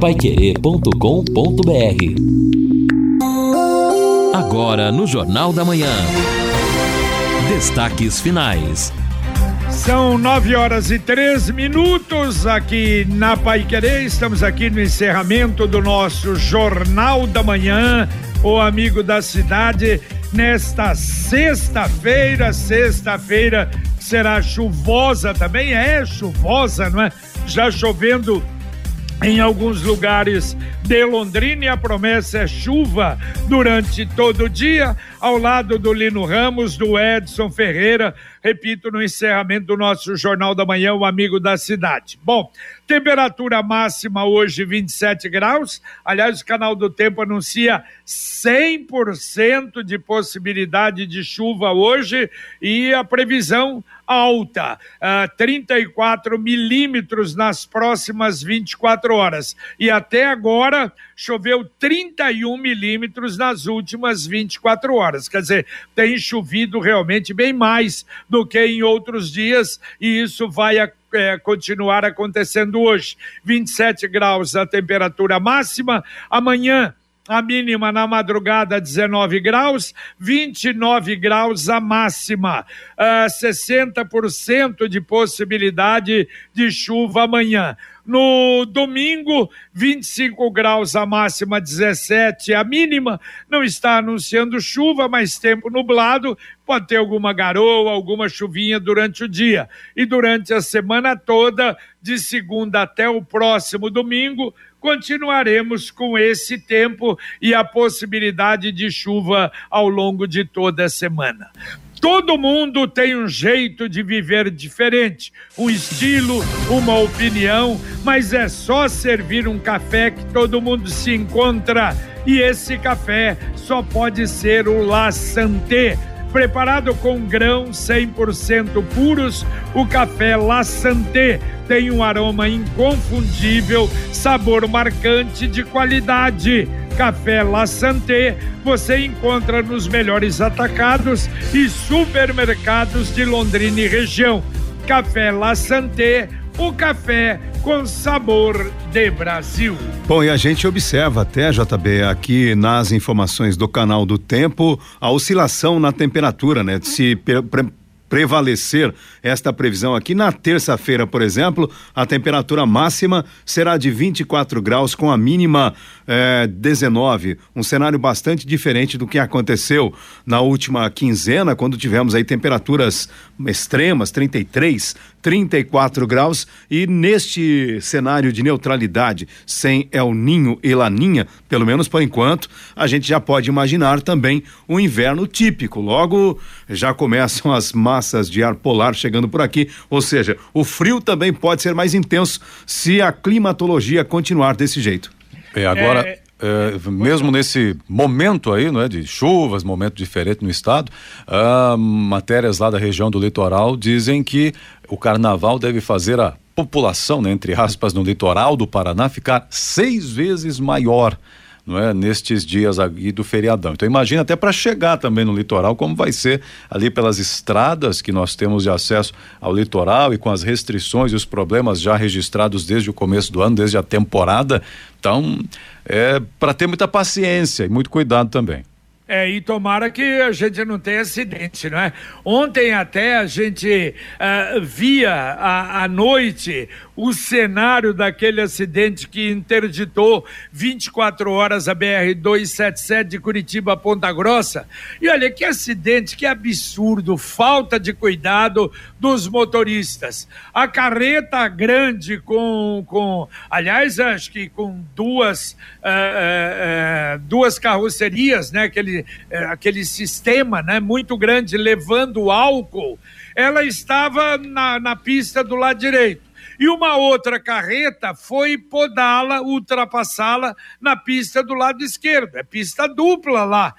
paiquerê.com.br Agora no Jornal da Manhã. Destaques finais. São nove horas e três minutos aqui na Pai Querer. Estamos aqui no encerramento do nosso Jornal da Manhã, o amigo da cidade, nesta sexta-feira, sexta-feira será chuvosa também, é chuvosa, não é? Já chovendo em alguns lugares de Londrina e a promessa é chuva durante todo o dia, ao lado do Lino Ramos, do Edson Ferreira, repito, no encerramento do nosso Jornal da Manhã, o amigo da cidade. Bom, temperatura máxima hoje 27 graus, aliás, o canal do Tempo anuncia 100% de possibilidade de chuva hoje e a previsão alta, uh, ah, 34 milímetros nas próximas 24 horas. E até agora choveu 31 milímetros nas últimas 24 horas. Quer dizer, tem chovido realmente bem mais do que em outros dias, e isso vai é, continuar acontecendo hoje. 27 graus a temperatura máxima. Amanhã a mínima na madrugada 19 graus, 29 graus a máxima, uh, ah, 60% de possibilidade de chuva amanhã. No domingo, 25 graus a máxima, 17 a mínima. Não está anunciando chuva, mas tempo nublado. Pode ter alguma garoa, alguma chuvinha durante o dia. E durante a semana toda, de segunda até o próximo domingo, continuaremos com esse tempo e a possibilidade de chuva ao longo de toda a semana. Todo mundo tem um jeito de viver diferente, um estilo, uma opinião, mas é só servir um café que todo mundo se encontra. E esse café só pode ser o La Santé preparado com grãos 100% puros, o café La Santé tem um aroma inconfundível, sabor marcante de qualidade. Café La Santé você encontra nos melhores atacados e supermercados de Londrina e região. Café La Santé, o café com sabor de Brasil. Bom, e a gente observa até, JB, aqui nas informações do canal do Tempo, a oscilação na temperatura, né? Se prevalecer esta previsão aqui. Na terça-feira, por exemplo, a temperatura máxima será de 24 graus, com a mínima eh, 19. Um cenário bastante diferente do que aconteceu na última quinzena, quando tivemos aí temperaturas extremas, 33, 34 graus. E neste cenário de neutralidade, sem El Ninho e Laninha, pelo menos por enquanto, a gente já pode imaginar também um inverno típico. Logo, já começam as massas de ar polar chegando por aqui, ou seja, o frio também pode ser mais intenso se a climatologia continuar desse jeito. É, agora. É... É, mesmo nesse momento aí, não é, de chuvas, momento diferente no estado, ah, matérias lá da região do litoral dizem que o carnaval deve fazer a população, né, entre aspas, no litoral do Paraná ficar seis vezes maior não é, nestes dias aí do feriadão. Então imagina até para chegar também no litoral como vai ser ali pelas estradas que nós temos de acesso ao litoral e com as restrições e os problemas já registrados desde o começo do ano, desde a temporada. Então, é para ter muita paciência e muito cuidado também. É, e tomara que a gente não tenha acidente, não é? Ontem até a gente uh, via à noite o cenário daquele acidente que interditou 24 horas a BR-277 de Curitiba a Ponta Grossa. E olha que acidente, que absurdo, falta de cuidado dos motoristas. A carreta grande com, com aliás, acho que com duas, uh, uh, duas carrocerias, né? Aquele, aquele sistema né? muito grande levando álcool, ela estava na, na pista do lado direito e uma outra carreta foi podá-la, ultrapassá-la na pista do lado esquerdo. É pista dupla lá.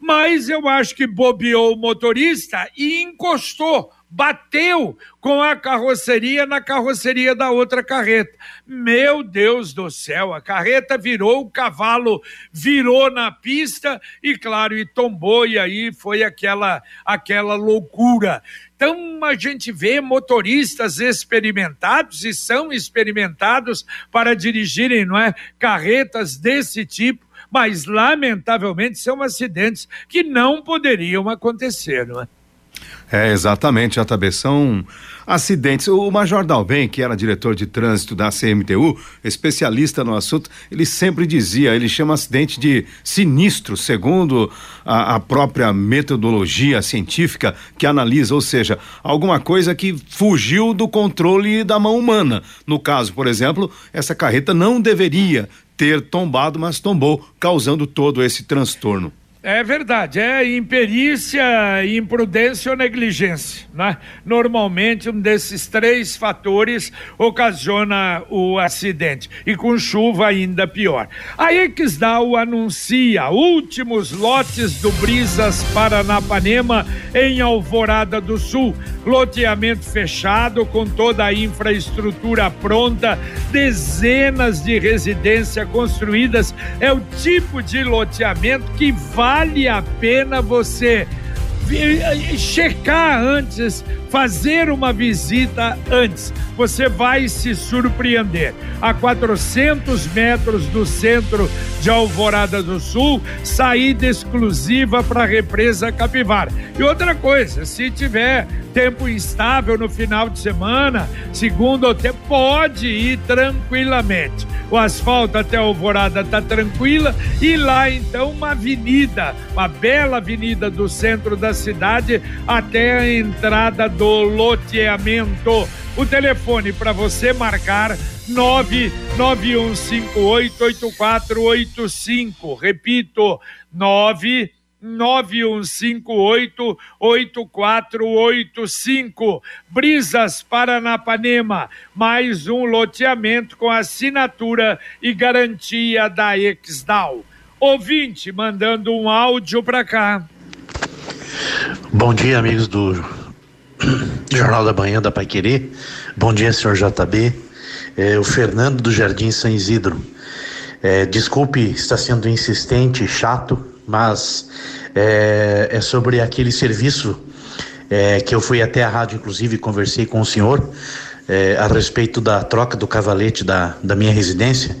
Mas eu acho que bobeou o motorista e encostou bateu com a carroceria na carroceria da outra carreta. Meu Deus do céu, a carreta virou, o cavalo virou na pista e, claro, e tombou, e aí foi aquela, aquela loucura. Então a gente vê motoristas experimentados e são experimentados para dirigirem, não é, carretas desse tipo, mas lamentavelmente são acidentes que não poderiam acontecer, não é? É, exatamente, JB. São acidentes. O Major Dalben, que era diretor de trânsito da CMTU, especialista no assunto, ele sempre dizia, ele chama acidente de sinistro, segundo a, a própria metodologia científica que analisa, ou seja, alguma coisa que fugiu do controle da mão humana. No caso, por exemplo, essa carreta não deveria ter tombado, mas tombou, causando todo esse transtorno. É verdade, é imperícia, imprudência ou negligência. Né? Normalmente, um desses três fatores ocasiona o acidente. E com chuva, ainda pior. A Exdal anuncia últimos lotes do Brisas Paranapanema em Alvorada do Sul. Loteamento fechado, com toda a infraestrutura pronta, dezenas de residências construídas. É o tipo de loteamento que vai vale a pena você checar antes, fazer uma visita antes. Você vai se surpreender. A 400 metros do centro de Alvorada do Sul, saída exclusiva para a represa Capivara. E outra coisa, se tiver tempo instável no final de semana, segundo tempo, pode ir tranquilamente. O asfalto até Alvorada está tranquila e lá então uma avenida, uma bela avenida do centro da cidade até a entrada do loteamento. O telefone para você marcar 991588485. Repito, 9 9158-8485. Brisas Paranapanema, mais um loteamento com assinatura e garantia da Exdal. Ouvinte mandando um áudio para cá. Bom dia, amigos do Jornal da Manhã da Pai Querer. Bom dia, senhor JB. É, o Fernando do Jardim São Isidro. É, desculpe estar sendo insistente, chato, mas é, é sobre aquele serviço é, que eu fui até a rádio, inclusive, conversei com o senhor é, a respeito da troca do cavalete da, da minha residência.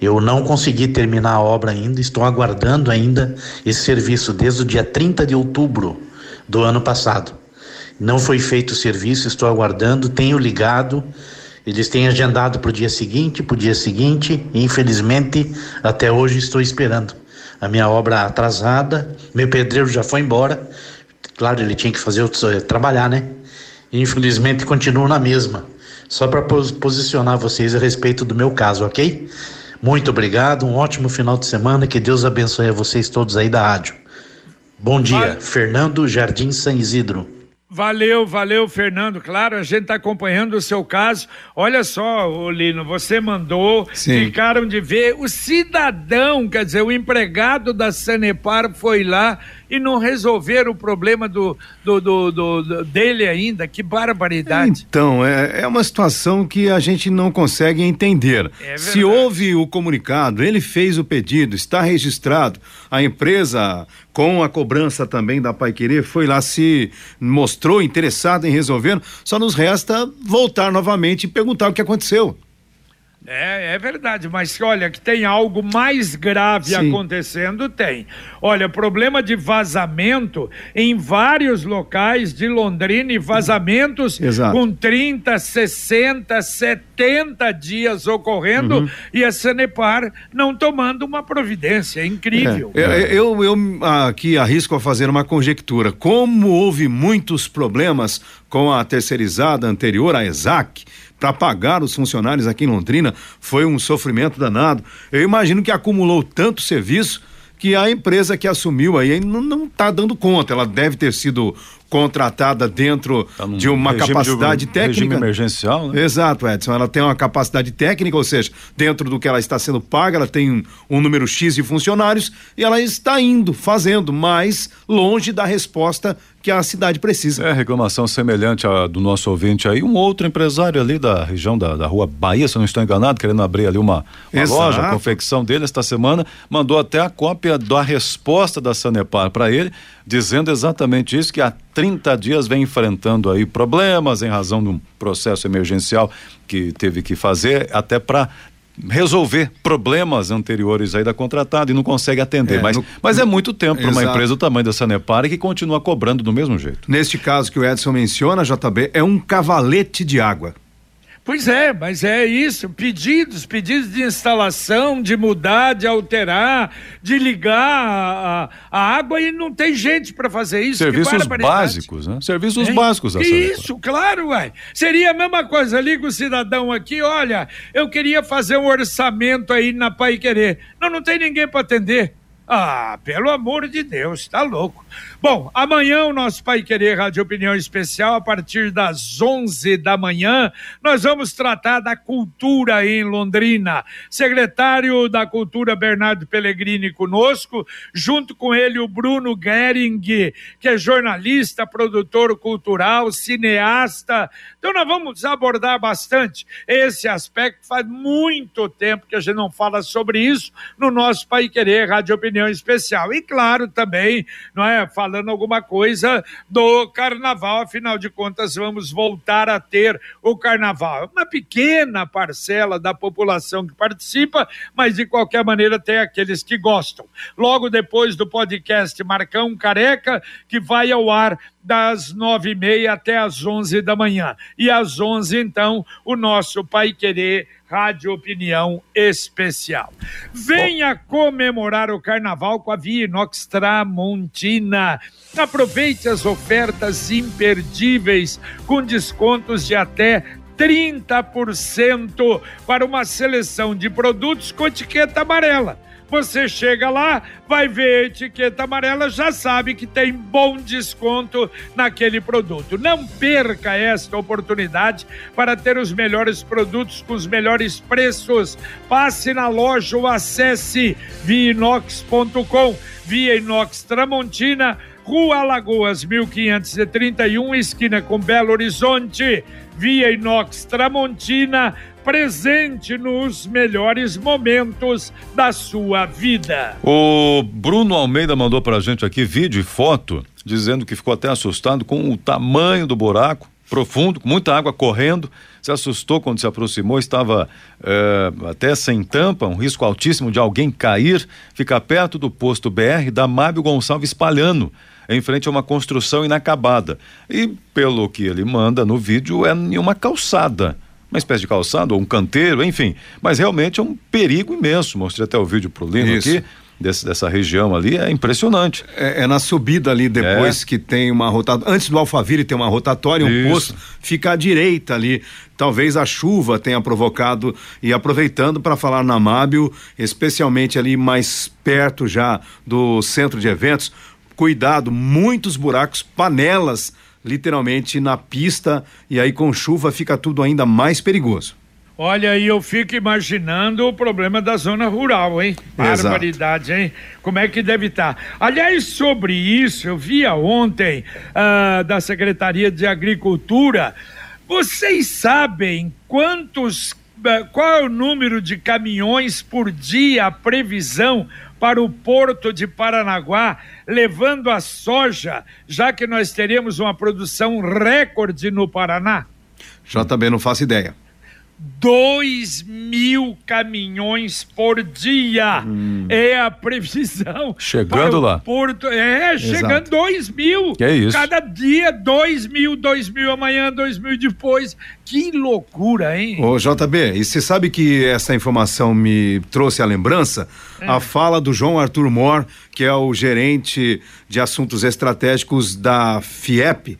Eu não consegui terminar a obra ainda, estou aguardando ainda esse serviço desde o dia 30 de outubro do ano passado. Não foi feito o serviço, estou aguardando, tenho ligado. Eles têm agendado para o dia seguinte, para o dia seguinte, e infelizmente até hoje estou esperando a minha obra atrasada, meu pedreiro já foi embora. Claro, ele tinha que fazer eh, trabalhar, né? infelizmente continuo na mesma. Só para posicionar vocês a respeito do meu caso, ok? Muito obrigado, um ótimo final de semana, que Deus abençoe a vocês todos aí da rádio. Bom dia, Vai. Fernando Jardim San Isidro. Valeu, valeu, Fernando. Claro, a gente está acompanhando o seu caso. Olha só, Lino, você mandou, Sim. ficaram de ver. O cidadão, quer dizer, o empregado da Sanepar foi lá e não resolveram o problema do, do, do, do, dele ainda. Que barbaridade. Então, é, é uma situação que a gente não consegue entender. É Se houve o comunicado, ele fez o pedido, está registrado, a empresa com a cobrança também da Pai Querer foi lá se mostrou interessada em resolver, só nos resta voltar novamente e perguntar o que aconteceu. É, é verdade, mas olha, que tem algo mais grave Sim. acontecendo, tem. Olha, problema de vazamento em vários locais de Londrina e vazamentos Exato. com 30, 60, 70 dias ocorrendo uhum. e a Sanepar não tomando uma providência. É incrível. É, eu, eu, eu aqui arrisco a fazer uma conjectura. Como houve muitos problemas com a terceirizada anterior, a ESAC, para pagar os funcionários aqui em Londrina foi um sofrimento danado. Eu imagino que acumulou tanto serviço que a empresa que assumiu aí não está dando conta. Ela deve ter sido contratada dentro Tá de uma capacidade de- técnica. regime emergencial, né? Exato, Edson. Ela tem uma capacidade técnica, ou seja, dentro do que ela está sendo paga, ela tem um, número X de funcionários e ela está indo, fazendo, mas longe da resposta que a cidade precisa. É, reclamação semelhante à do nosso ouvinte aí. Um outro empresário ali da região da, da rua Bahia, se eu não estou enganado, querendo abrir ali uma, uma loja, a confecção dele esta semana, mandou até a cópia da resposta da Sanepar para ele, dizendo exatamente isso, que há 30 dias vem enfrentando aí problemas em razão de um processo emergencial que teve que fazer, até para resolver problemas anteriores aí da contratada e não consegue atender. É, mas, no- mas é muito tempo para uma empresa do tamanho da Sanepar que continua cobrando do mesmo jeito. Neste caso que o Edson menciona, JB, é um cavalete de água. Pois é, mas é isso. Pedidos, pedidos de instalação, de mudar, de alterar, de ligar a, a- água e não tem gente para fazer isso. Serviços básicos, né? Serviços Hein? básicos isso, claro, uai. Seria a mesma coisa. Liga o cidadão aqui, olha, eu queria fazer um orçamento aí na Pai Querer. Não, não tem ninguém para atender. Ah, pelo amor de Deus, tá louco. Bom, amanhã o nosso Pai Querer Rádio Opinião Especial, a partir das 11 da manhã, nós vamos tratar da cultura em Londrina. Secretário da Cultura Bernardo Pellegrini conosco, junto com ele o Bruno Gering, que é jornalista, produtor cultural, cineasta. Então nós vamos abordar bastante esse aspecto. Faz muito tempo que a gente não fala sobre isso no nosso Pai Querer Rádio Opinião Especial. E claro, também, não é, falando alguma coisa do carnaval, afinal de contas, vamos voltar a ter o carnaval. Uma pequena parcela da população que participa, mas de qualquer maneira tem aqueles que gostam. Logo depois do podcast Marcão Careca, que vai ao ar das nove e meia até as onze da manhã. E às onze, então, o nosso Pai Querer Rádio Opinião Especial. Venha comemorar o carnaval com a Via Inox Tramontina. Aproveite as ofertas imperdíveis com descontos de até 30% para uma seleção de produtos com etiqueta amarela. Você chega lá, vai ver a etiqueta amarela, já sabe que tem bom desconto naquele produto. Não perca esta oportunidade para ter os melhores produtos com os melhores preços. Passe na loja ou acesse viinox.com. Via Inox Tramontina, Rua Lagoas 1531, esquina com Belo Horizonte. Via Inox Tramontina, presente nos melhores momentos da sua vida. O Bruno Almeida mandou pra gente aqui vídeo e foto, dizendo que ficou até assustado com o tamanho do buraco, profundo, com muita água correndo. Se assustou quando se aproximou, estava eh, até sem tampa, um risco altíssimo de alguém cair. Fica perto do posto BR da Mábio Gonçalves Palhano, em frente a uma construção inacabada. E, pelo que ele manda no vídeo, é em uma calçada uma espécie de calçado ou um canteiro, enfim. Mas realmente é um perigo imenso. Mostrei até o vídeo pro Lino Isso. aqui, desse, dessa região ali, é impressionante. É, é na subida ali, depois É. que tem uma rotatória. Antes do Alphaville tem uma rotatória, um Isso. posto, fica à direita ali. Talvez a chuva tenha provocado e aproveitando para falar na Mábio, especialmente ali mais perto já do centro de eventos. Cuidado, muitos buracos, panelas literalmente na pista e aí com chuva fica tudo ainda mais perigoso. Olha, aí eu fico imaginando o problema da zona rural, hein? Exato. Barbaridade, hein? Como é que deve estar? Aliás, sobre isso, eu via ontem ah, da Secretaria de Agricultura. Vocês sabem quantos. Qual é o número de caminhões por dia, a previsão para o porto de Paranaguá, levando a soja, já que nós teremos uma produção recorde no Paraná? JB não faço ideia. 2 mil caminhões por dia é a previsão. Hum. Chegando lá. Porto, é, chegando 2 mil. Que é isso. Cada dia 2 mil, 2 mil amanhã, 2 mil depois. Que loucura, hein? Ô JB, e você sabe que essa informação me trouxe a lembrança? A fala do João Arthur Mor, que é o gerente de assuntos estratégicos da FIEP,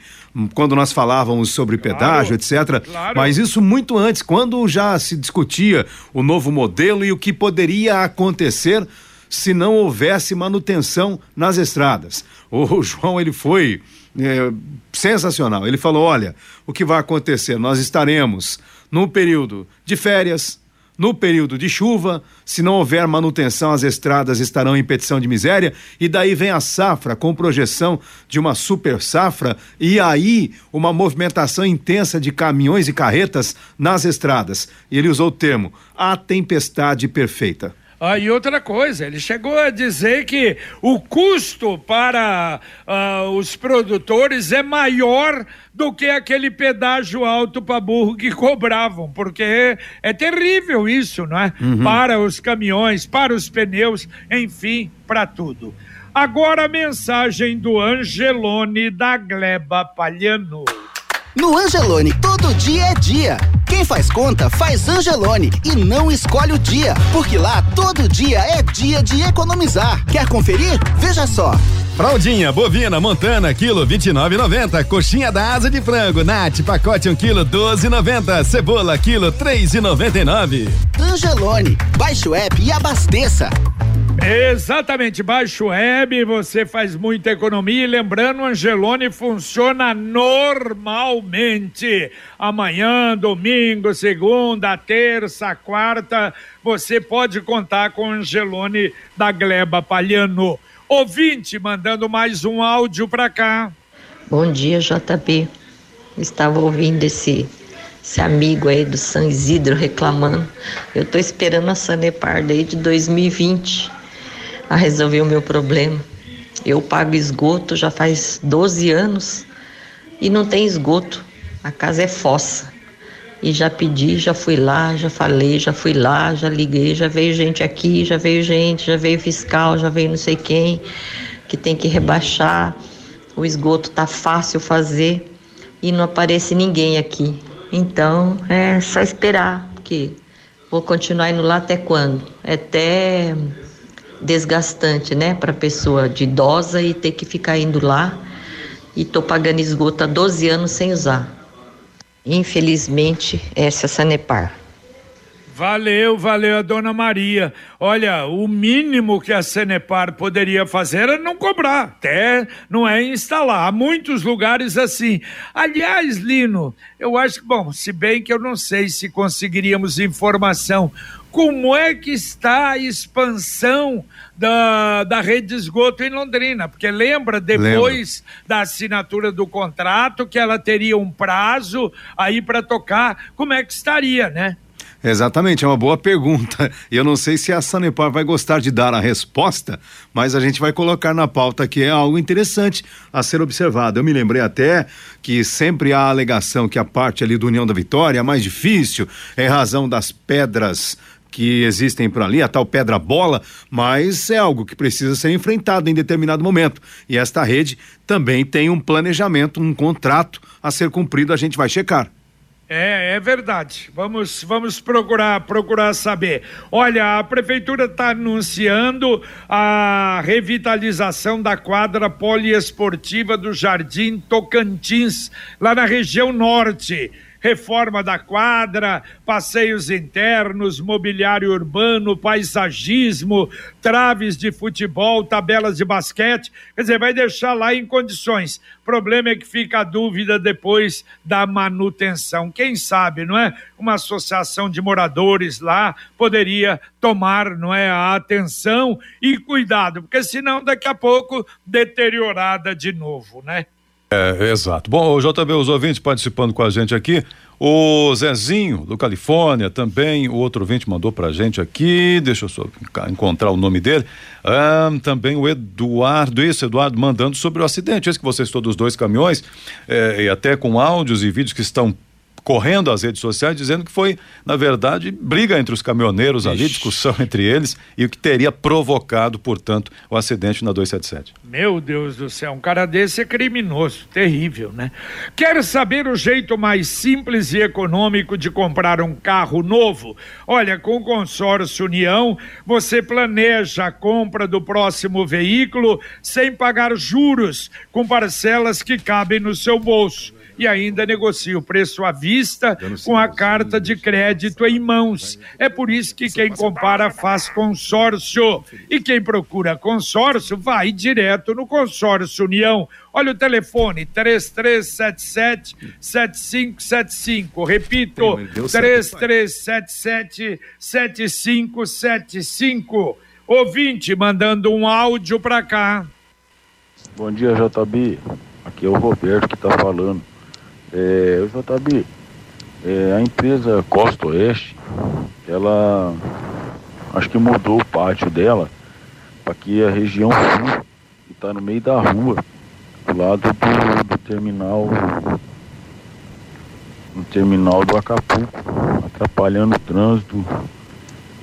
quando nós falávamos sobre pedágio, etc. claro. Mas isso muito antes, quando já se discutia o novo modelo e o que poderia acontecer se não houvesse manutenção nas estradas. O João, ele foi é, sensacional. Ele falou: olha, o que vai acontecer? Nós estaremos num período de férias, no período de chuva, se não houver manutenção, as estradas estarão em petição de miséria, e daí vem a safra com projeção de uma super safra, e aí uma movimentação intensa de caminhões e carretas nas estradas. E ele usou o termo a tempestade perfeita. Ah, e outra coisa, ele chegou a dizer que o custo para uh, os produtores é maior do que aquele pedágio alto para burro que cobravam, porque é terrível isso, não é? Uhum. Para os caminhões, para os pneus, enfim, para tudo. Agora a mensagem do Angelone da Gleba Palhano. No Angelone, todo dia é dia. Quem faz conta, faz Angelone e não escolhe o dia, porque lá todo dia é dia de economizar. Quer conferir? Veja só. Fraldinha, bovina, montana, quilo 29,90. Coxinha da asa de frango, Nat, pacote 1 um quilo 12,90. Cebola, quilo 3,99. Angelone, baixe o app e abasteça. Exatamente, baixe o web, você faz muita economia e lembrando, Angelone funciona normalmente. Amanhã, domingo, segunda, terça, quarta, você pode contar com Angelone da Gleba Palhano. Ouvinte mandando mais um áudio para cá. Bom dia, JB. Estava ouvindo esse esse amigo aí do São Isidro reclamando. Eu tô esperando a Sanepar desde 2020 a resolver o meu problema. Eu pago esgoto já faz 12 anos e não tem esgoto. A casa é fossa. E já pedi, já fui lá, já falei, já fui lá, já liguei, já veio gente aqui, já veio gente, já veio fiscal, já veio não sei quem, que tem que rebaixar. O esgoto tá fácil fazer e não aparece ninguém aqui. Então é só esperar, porque vou continuar indo lá até quando? Até desgastante, né, para pessoa de idosa e ter que ficar indo lá e tô pagando esgoto há 12 anos sem usar. Infelizmente, essa é a Sanepar. Valeu, valeu dona Maria. Olha, o mínimo que a Sanepar poderia fazer é não cobrar, até não é instalar. Há muitos lugares assim. Aliás, Lino, eu acho que, bom, se bem que eu não sei se conseguiríamos informação como é que está a expansão da, da rede de esgoto em Londrina, porque lembra depois lembra. da assinatura do contrato que ela teria um prazo aí para tocar, como é que estaria, né? Exatamente, é uma boa pergunta. Eu não sei se a Sanepar vai gostar de dar a resposta, mas a gente vai colocar na pauta que é algo interessante a ser observado. Eu me lembrei até que sempre há a alegação que a parte ali do União da Vitória é mais difícil, é razão das pedras que existem por ali, a tal pedra bola, mas é algo que precisa ser enfrentado em determinado momento. E esta rede também tem um planejamento, um contrato a ser cumprido, a gente vai checar. É, é verdade. Vamos, vamos procurar, procurar saber. Olha, a prefeitura está anunciando a revitalização da quadra poliesportiva do Jardim Tocantins, lá na região norte reforma da quadra, passeios internos, mobiliário urbano, paisagismo, traves de futebol, tabelas de basquete. Quer dizer, vai deixar lá em condições. Problema é que fica a dúvida depois da manutenção. Quem sabe, não é? Uma associação de moradores lá poderia tomar, não é, a atenção e cuidado, porque senão daqui a pouco deteriorada de novo, né? É, exato. Bom, o JB, os ouvintes participando com a gente aqui. O Zezinho, do Califórnia, também, o outro ouvinte mandou pra gente aqui, deixa eu só encontrar o nome dele. Também o Eduardo, isso, Eduardo, mandando sobre o acidente, esse que vocês todos os dois caminhões, é, e até com áudios e vídeos que estão correndo às redes sociais dizendo que foi, na verdade, briga entre os caminhoneiros Ixi. ali, discussão entre eles e o que teria provocado, portanto, o acidente na 277. Meu Deus do céu, um cara desse é criminoso, terrível, né? Quer saber o jeito mais simples e econômico de comprar um carro novo? Olha, com o consórcio União, você planeja a compra do próximo veículo sem pagar juros, com parcelas que cabem no seu bolso e ainda negocia o preço à vista com a carta de crédito em mãos. É por isso que quem compara faz consórcio. E quem procura consórcio vai direto no consórcio União. Olha o telefone, 3377 7575. Repito, 3377 7575. Ouvinte mandando um áudio para cá. Bom dia, JB. Aqui é o Roberto que está falando. É, JB, é, a empresa Costa Oeste, ela acho que mudou o pátio dela para que a região sul, que está no meio da rua, do lado do, do terminal no terminal do Acapulco, atrapalhando o trânsito.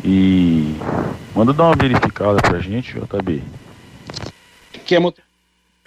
E manda dar uma verificada pra gente, JB. Que é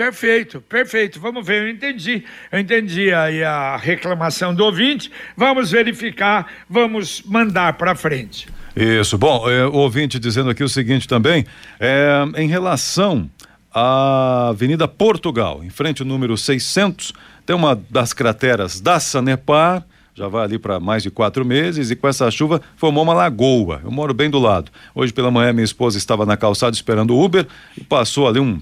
Perfeito, perfeito. Vamos ver, eu entendi. Eu entendi aí a reclamação do ouvinte. Vamos verificar, vamos mandar para frente. Isso. Bom, é, o ouvinte dizendo aqui o seguinte também, é, em relação à Avenida Portugal, em frente ao número 600, tem uma das crateras da Sanepar, já vai ali para mais de quatro meses e com essa chuva formou uma lagoa. Eu moro bem do lado. Hoje pela manhã minha esposa estava na calçada esperando o Uber e passou ali um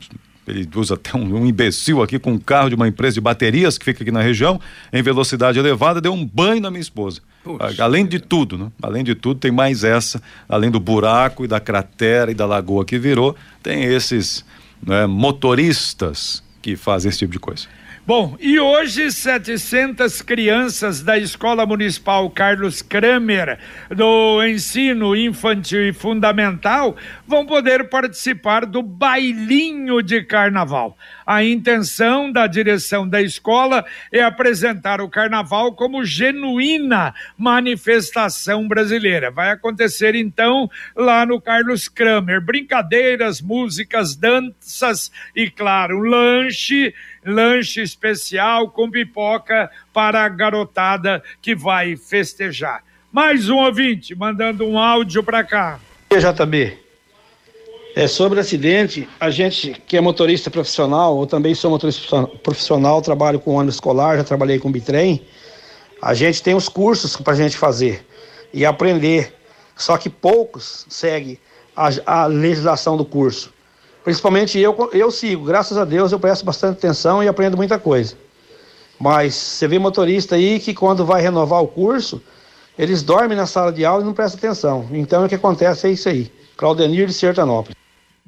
ele usa até um, um, imbecil aqui com um carro de uma empresa de baterias que fica aqui na região, em velocidade elevada, deu um banho na minha esposa. Puxa, além de tudo, né? Além de tudo, tem mais essa, além do buraco e da cratera e da lagoa que virou, tem esses né, motoristas que fazem esse tipo de coisa. Bom, e hoje 700 crianças da Escola Municipal Carlos Kramer do ensino infantil e fundamental vão poder participar do bailinho de carnaval. A intenção da direção da escola é apresentar o carnaval como genuína manifestação brasileira. Vai acontecer então lá no Carlos Kramer, brincadeiras, músicas, danças e claro, lanche lanche especial com pipoca para a garotada que vai festejar. Mais um ouvinte mandando um áudio para cá. JB, é sobre acidente, a gente que é motorista profissional, eu também sou motorista profissional, trabalho com ônibus escolar, já trabalhei com bitrem, a gente tem os cursos para a gente fazer e aprender, só que poucos seguem a, a legislação do curso. Principalmente eu, eu sigo, graças a Deus eu presto bastante atenção e aprendo muita coisa. Mas você vê motorista aí que quando vai renovar o curso, eles dormem na sala de aula e não prestam atenção. Então o que acontece é isso aí. Claudenir de Sertanópolis.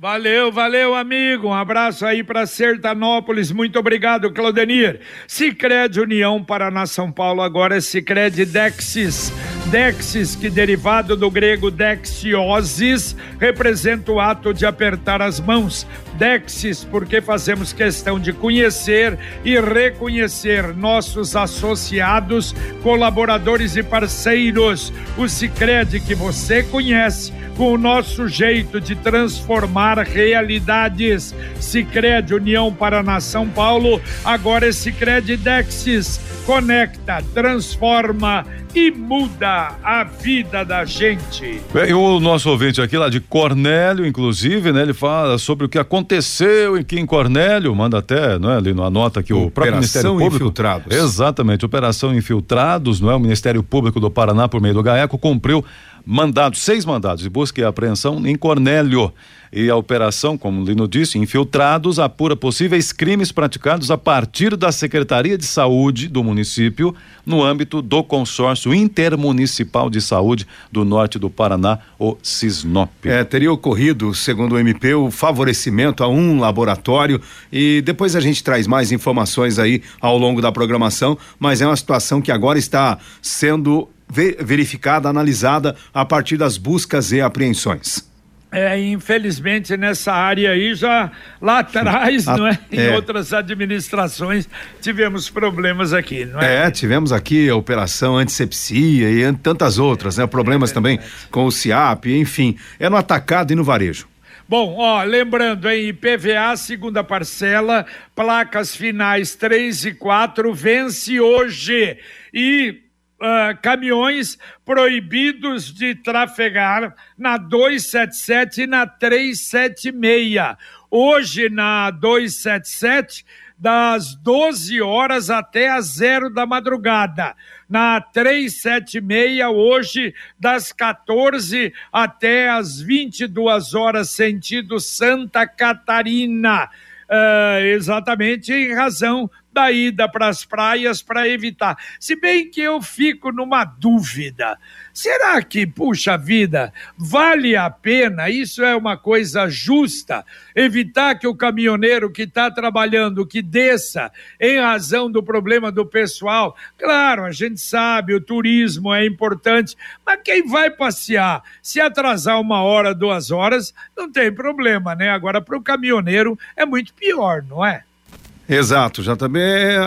Valeu, valeu, amigo. Um abraço aí para Sertanópolis. Muito obrigado, Claudenir. Sicredi União Paraná São Paulo agora é Sicredi Dexis. Dexis, que derivado do grego dexiosis, representa o ato de apertar as mãos. Dexis, porque fazemos questão de conhecer e reconhecer nossos associados, colaboradores e parceiros. O Sicredi que você conhece com o nosso jeito de transformar realidades. Sicredi União Paraná São Paulo, agora é Sicredi Dexis. Conecta, transforma e muda a vida da gente. Bem, o nosso ouvinte aqui lá de Cornélio, inclusive, né? Ele fala sobre o que aconteceu aqui em Cornélio, manda até, não é? Ali na nota que o próprio Ministério Público. Infiltrados. Exatamente, Operação Infiltrados, não é? O Ministério Público do Paraná, por meio do GAECO, cumpriu mandados, seis mandados de busca e apreensão em Cornélio. E a operação, como o Lino disse, infiltrados apura possíveis crimes praticados a partir da Secretaria de Saúde do município no âmbito do consórcio intermunicipal de saúde do norte do Paraná, o Cisnop. É, teria ocorrido, segundo o MP, o favorecimento a um laboratório e depois a gente traz mais informações aí ao longo da programação, mas é uma situação que agora está sendo verificada, analisada a partir das buscas e apreensões. É, infelizmente nessa área aí já lá atrás, a, não é? Em é. outras administrações tivemos problemas aqui, não é? É, tivemos aqui a operação antisepsia e tantas outras, né? Problemas é também com o CIAP, enfim, é no atacado e no varejo. Bom, ó, lembrando, em IPVA, segunda parcela, placas finais 3 e 4, vence hoje. E uh, caminhões proibidos de trafegar na 277 e na 376. Hoje, na 277, das 12 horas até as zero da madrugada. Na 376, hoje, das 14 até as 22 horas, sentido Santa Catarina. Uh, exatamente em razão da ida para as praias para evitar. Se bem que eu fico numa dúvida. Será que, puxa vida, vale a pena? Isso é uma coisa justa? Evitar que o caminhoneiro que está trabalhando, que desça em razão do problema do pessoal. Claro, a gente sabe, o turismo é importante, mas quem vai passear, se atrasar uma hora, duas horas, não tem problema, né? Agora, para o caminhoneiro é muito pior, não é? Exato, já também é,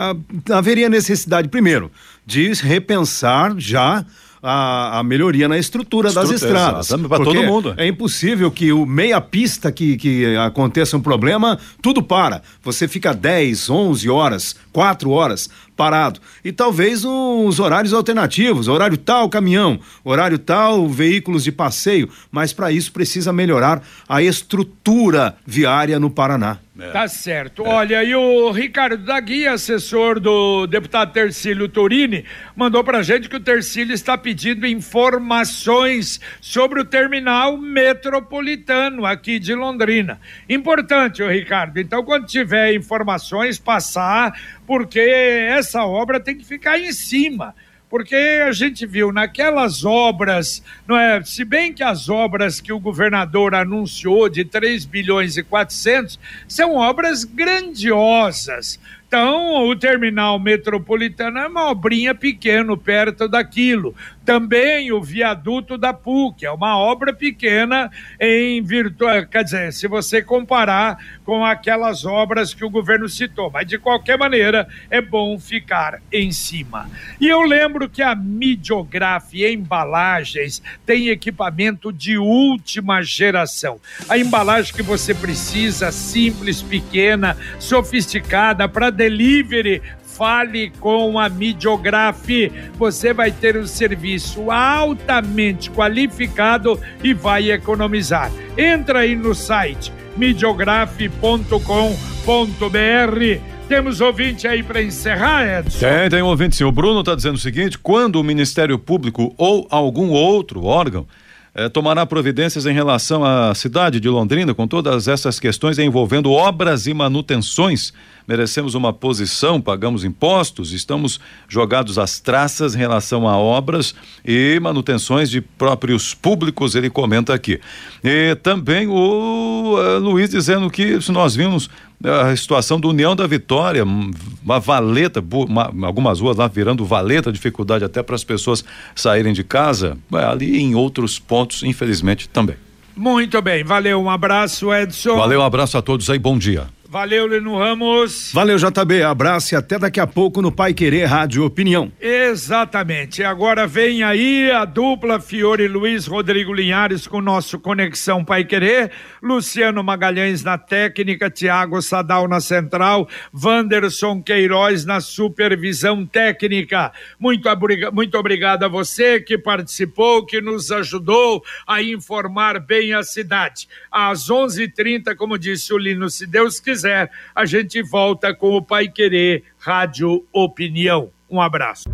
haveria necessidade, primeiro, de repensar já a, a melhoria na estrutura, das estradas. Para todo mundo. É impossível que o meia pista que, que aconteça um problema, tudo para. Você fica 10, 11 horas, 4 horas parado. E talvez uns horários alternativos, horário tal caminhão, horário tal veículos de passeio, mas para isso precisa melhorar a estrutura viária no Paraná. É. Tá certo. É. Olha, e o Ricardo Dagui, assessor do deputado Tercílio Turini, mandou pra gente que o Tercílio está pedindo informações sobre o terminal metropolitano aqui de Londrina. Importante, o Ricardo. Então, quando tiver informações, passar, porque essa obra tem que ficar em cima porque a gente viu naquelas obras, não é? Se bem que as obras que o governador anunciou de 3 bilhões e 400 são obras grandiosas. Então, o terminal metropolitano é uma obrinha pequena perto daquilo. Também o viaduto da PUC, é uma obra pequena em virtude, quer dizer, se você comparar com aquelas obras que o governo citou, mas de qualquer maneira é bom ficar em cima. E eu lembro que a Midiograf Embalagens tem equipamento de última geração. A embalagem que você precisa, simples, pequena, sofisticada, para delivery fale com a Midiograf. Você vai ter um serviço altamente qualificado e vai economizar. Entra aí no site midiograf.com.br. Temos ouvinte aí para encerrar, Edson? Tem, tem um ouvinte sim. O Bruno está dizendo o seguinte: quando o Ministério Público ou algum outro órgão eh, tomará providências em relação à cidade de Londrina com todas essas questões envolvendo obras e manutenções merecemos uma posição, pagamos impostos, estamos jogados às traças em relação a obras e manutenções de próprios públicos, ele comenta aqui. E também o uh, Luiz dizendo que se nós vimos eh, a situação do União da Vitória, uma valeta, uma, algumas ruas lá virando valeta, dificuldade até para as pessoas saírem de casa, ali em outros pontos, infelizmente, também. Muito bem, valeu, um abraço, Edson. Valeu, um abraço a todos aí, bom dia. Valeu, Lino Ramos. Valeu, JB. Abraço e até daqui a pouco no Pai Querer Rádio Opinião. Exatamente. Agora vem aí a dupla Fiore Luiz Rodrigo Linhares com nosso Conexão Pai Querer. Luciano Magalhães na técnica, Tiago Sadal na central, Wanderson Queiroz na supervisão técnica. Muito, muito obrigado a você que participou, que nos ajudou a informar bem a cidade. Às 11:30, como disse o Lino, se Deus quiser quiser, a gente volta com o Pai Querer Rádio Opinião. Um abraço.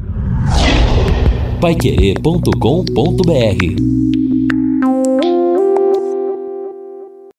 Paiquerê.com.br